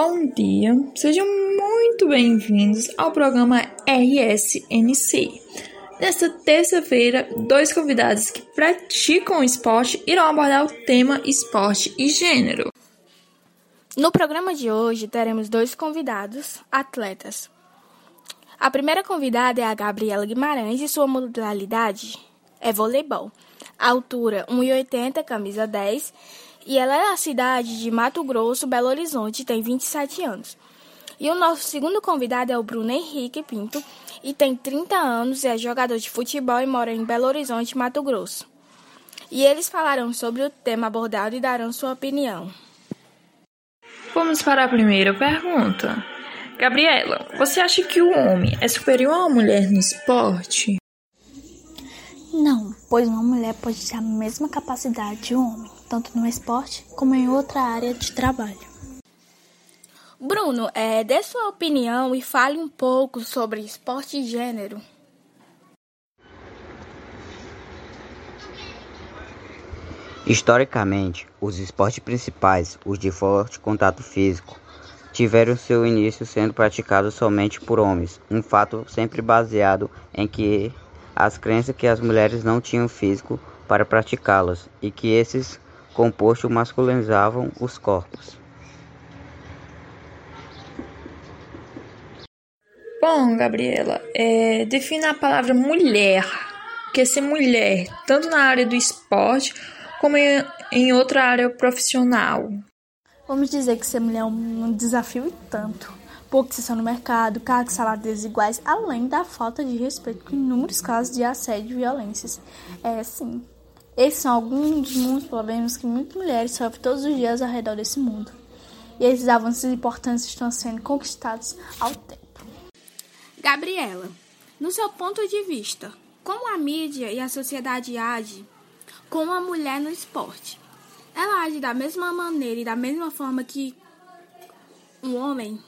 Bom dia, sejam muito bem-vindos ao programa RSNC. Nesta terça-feira, dois convidados que praticam esporte irão abordar o tema esporte e gênero. No programa de hoje, teremos dois convidados, atletas. A primeira convidada é a Gabriela Guimarães e sua modalidade é voleibol. Altura 1,80, camisa 10 e ela é da cidade de Mato Grosso, Belo Horizonte, tem 27 anos. E o nosso segundo convidado é o Bruno Henrique Pinto, e tem 30 anos, é jogador de futebol e mora em Belo Horizonte, Mato Grosso. E eles falarão sobre o tema abordado e darão sua opinião. Vamos para a primeira pergunta. Gabriela, você acha que o homem é superior à mulher no esporte? Pois uma mulher pode ter a mesma capacidade de um homem, tanto no esporte como em outra área de trabalho. Bruno, é, dê sua opinião e fale um pouco sobre esporte e gênero. Historicamente, os esportes principais, os de forte contato físico, tiveram seu início sendo praticados somente por homens, um fato sempre baseado em que as crenças que as mulheres não tinham físico para praticá-las e que esses compostos masculinizavam os corpos. Bom, Gabriela, é, defina a palavra mulher, que é ser mulher, tanto na área do esporte como em, em outra área profissional. Vamos dizer que ser mulher é um desafio e tanto posição no mercado, cargos salários desiguais, além da falta de respeito com inúmeros casos de assédio e violências. É, sim. Esses são alguns dos muitos problemas que muitas mulheres sofrem todos os dias ao redor desse mundo. E esses avanços importantes estão sendo conquistados ao tempo. Gabriela, no seu ponto de vista, como a mídia e a sociedade agem com a mulher no esporte? Ela age da mesma maneira e da mesma forma que um homem?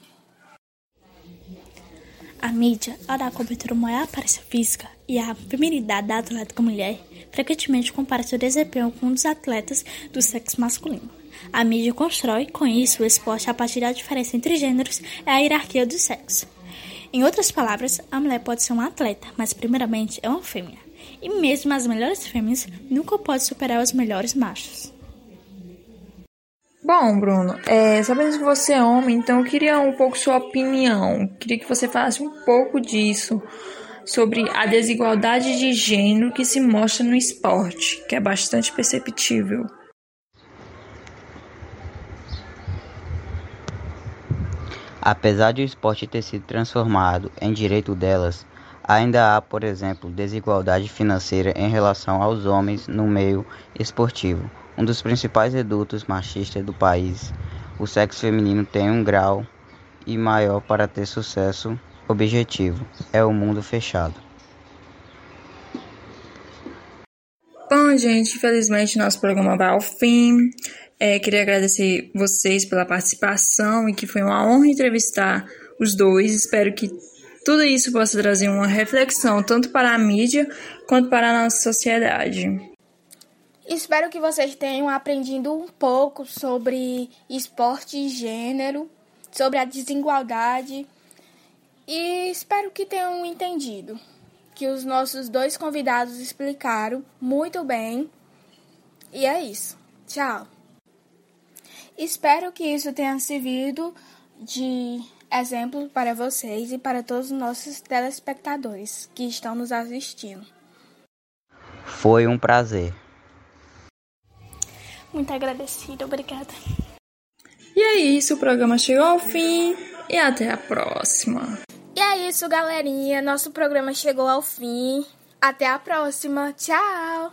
A mídia, ao dar cobertura maior aparência física e a feminilidade da atleta mulher, frequentemente compara seu desempenho com um dos atletas do sexo masculino. A mídia constrói, com isso, o esporte a partir da diferença entre gêneros e a hierarquia do sexo. Em outras palavras, a mulher pode ser uma atleta, mas primeiramente é uma fêmea. E mesmo as melhores fêmeas nunca podem superar os melhores machos. Bom, Bruno, é, sabendo que você é homem, então eu queria um pouco sua opinião. Queria que você falasse um pouco disso, sobre a desigualdade de gênero que se mostra no esporte, que é bastante perceptível. Apesar de o esporte ter sido transformado em direito delas, ainda há, por exemplo, desigualdade financeira em relação aos homens no meio esportivo um dos principais redutos machistas do país, o sexo feminino tem um grau e maior para ter sucesso objetivo, é o mundo fechado. Bom, gente, infelizmente nosso programa vai ao fim. É, queria agradecer vocês pela participação e que foi uma honra entrevistar os dois. Espero que tudo isso possa trazer uma reflexão tanto para a mídia quanto para a nossa sociedade. Espero que vocês tenham aprendido um pouco sobre esporte e gênero, sobre a desigualdade e espero que tenham entendido que os nossos dois convidados explicaram muito bem. E é isso. Tchau. Espero que isso tenha servido de exemplo para vocês e para todos os nossos telespectadores que estão nos assistindo. Foi um prazer. Muito agradecida, obrigada. E é isso, o programa chegou ao fim e até a próxima. E é isso, galerinha. Nosso programa chegou ao fim. Até a próxima. Tchau!